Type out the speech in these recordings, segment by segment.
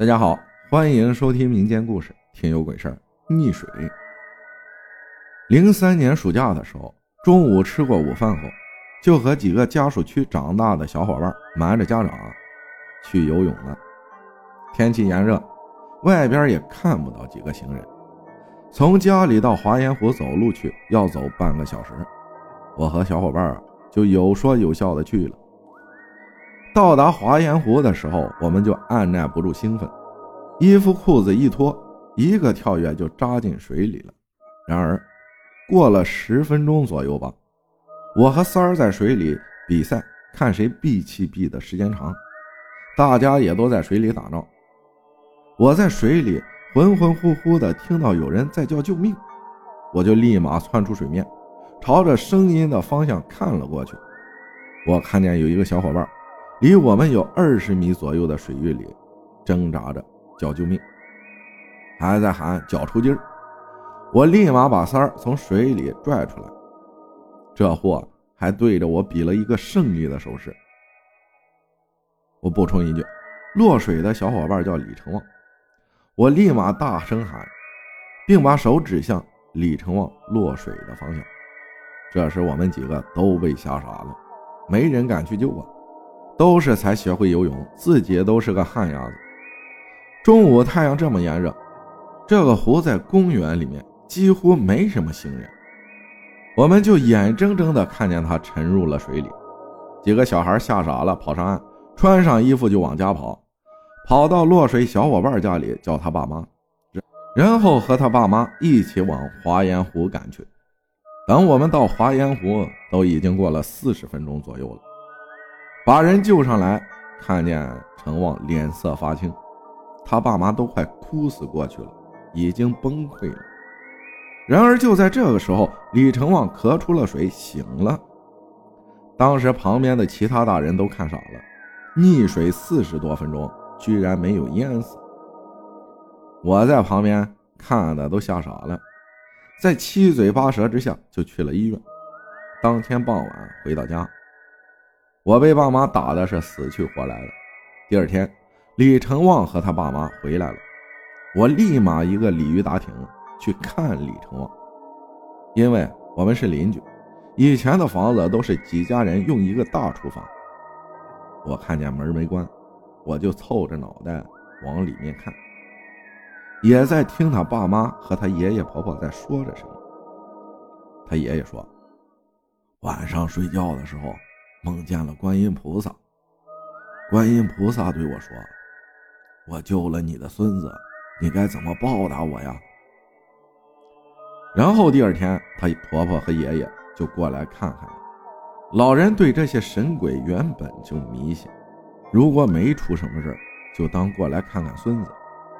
大家好，欢迎收听民间故事《听有鬼事儿》。溺水。零三年暑假的时候，中午吃过午饭后，就和几个家属区长大的小伙伴瞒着家长去游泳了。天气炎热，外边也看不到几个行人。从家里到华严湖走路去要走半个小时，我和小伙伴啊就有说有笑的去了。到达华严湖的时候，我们就按耐不住兴奋，衣服裤子一脱，一个跳跃就扎进水里了。然而，过了十分钟左右吧，我和三儿在水里比赛，看谁闭气闭的时间长。大家也都在水里打闹。我在水里浑浑乎乎的听到有人在叫救命，我就立马窜出水面，朝着声音的方向看了过去。我看见有一个小伙伴。离我们有二十米左右的水域里，挣扎着叫救命，还在喊脚抽筋儿。我立马把三儿从水里拽出来，这货还对着我比了一个胜利的手势。我补充一句，落水的小伙伴叫李成旺。我立马大声喊，并把手指向李成旺落水的方向。这时我们几个都被吓傻了，没人敢去救啊。都是才学会游泳，自己都是个旱鸭子。中午太阳这么炎热，这个湖在公园里面几乎没什么行人，我们就眼睁睁地看见他沉入了水里。几个小孩吓傻了，跑上岸，穿上衣服就往家跑，跑到落水小伙伴家里叫他爸妈，然后和他爸妈一起往华严湖赶去。等我们到华严湖，都已经过了四十分钟左右了。把人救上来，看见陈旺脸色发青，他爸妈都快哭死过去了，已经崩溃了。然而就在这个时候，李成旺咳出了水，醒了。当时旁边的其他大人都看傻了，溺水四十多分钟，居然没有淹死。我在旁边看的都吓傻了，在七嘴八舌之下就去了医院。当天傍晚回到家。我被爸妈打的是死去活来的。第二天，李成旺和他爸妈回来了，我立马一个鲤鱼打挺去看李成旺，因为我们是邻居，以前的房子都是几家人用一个大厨房。我看见门没关，我就凑着脑袋往里面看，也在听他爸妈和他爷爷婆婆在说着什么。他爷爷说，晚上睡觉的时候。梦见了观音菩萨，观音菩萨对我说：“我救了你的孙子，你该怎么报答我呀？”然后第二天，他婆婆和爷爷就过来看看了。老人对这些神鬼原本就迷信，如果没出什么事就当过来看看孙子，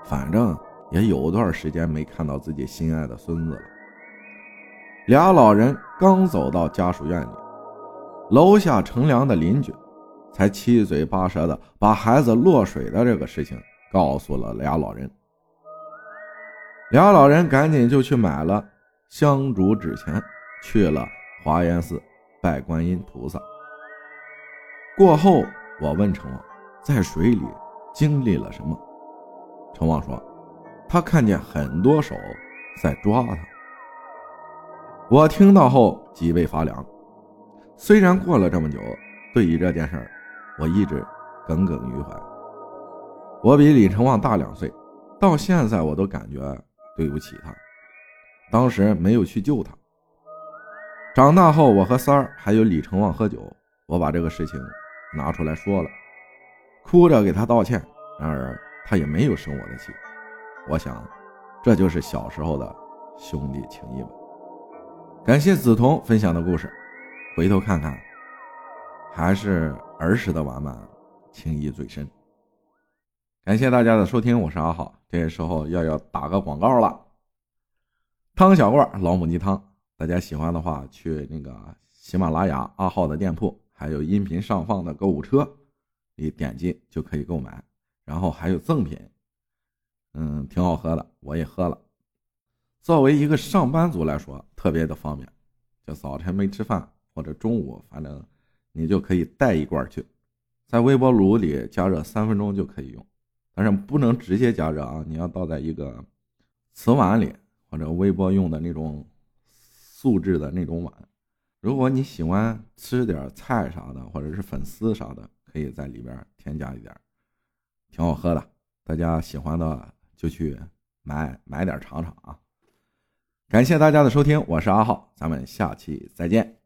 反正也有段时间没看到自己心爱的孙子了。俩老人刚走到家属院里。楼下乘凉的邻居，才七嘴八舌的把孩子落水的这个事情告诉了俩老人。俩老人赶紧就去买了香烛纸钱，去了华严寺拜观音菩萨。过后，我问成王，在水里经历了什么？成王说，他看见很多手在抓他。我听到后脊背发凉。虽然过了这么久，对于这件事儿，我一直耿耿于怀。我比李成旺大两岁，到现在我都感觉对不起他，当时没有去救他。长大后，我和三儿还有李成旺喝酒，我把这个事情拿出来说了，哭着给他道歉。然而他也没有生我的气。我想，这就是小时候的兄弟情谊吧。感谢梓潼分享的故事。回头看看，还是儿时的玩伴情谊最深。感谢大家的收听，我是阿浩。这时候要要打个广告了，汤小罐老母鸡汤，大家喜欢的话去那个喜马拉雅阿浩的店铺，还有音频上放的购物车，你点击就可以购买，然后还有赠品，嗯，挺好喝的，我也喝了。作为一个上班族来说，特别的方便，就早晨没吃饭。或者中午，反正你就可以带一罐去，在微波炉里加热三分钟就可以用。但是不能直接加热啊，你要倒在一个瓷碗里或者微波用的那种素质的那种碗。如果你喜欢吃点菜啥的，或者是粉丝啥的，可以在里边添加一点，挺好喝的。大家喜欢的就去买买点尝尝啊！感谢大家的收听，我是阿浩，咱们下期再见。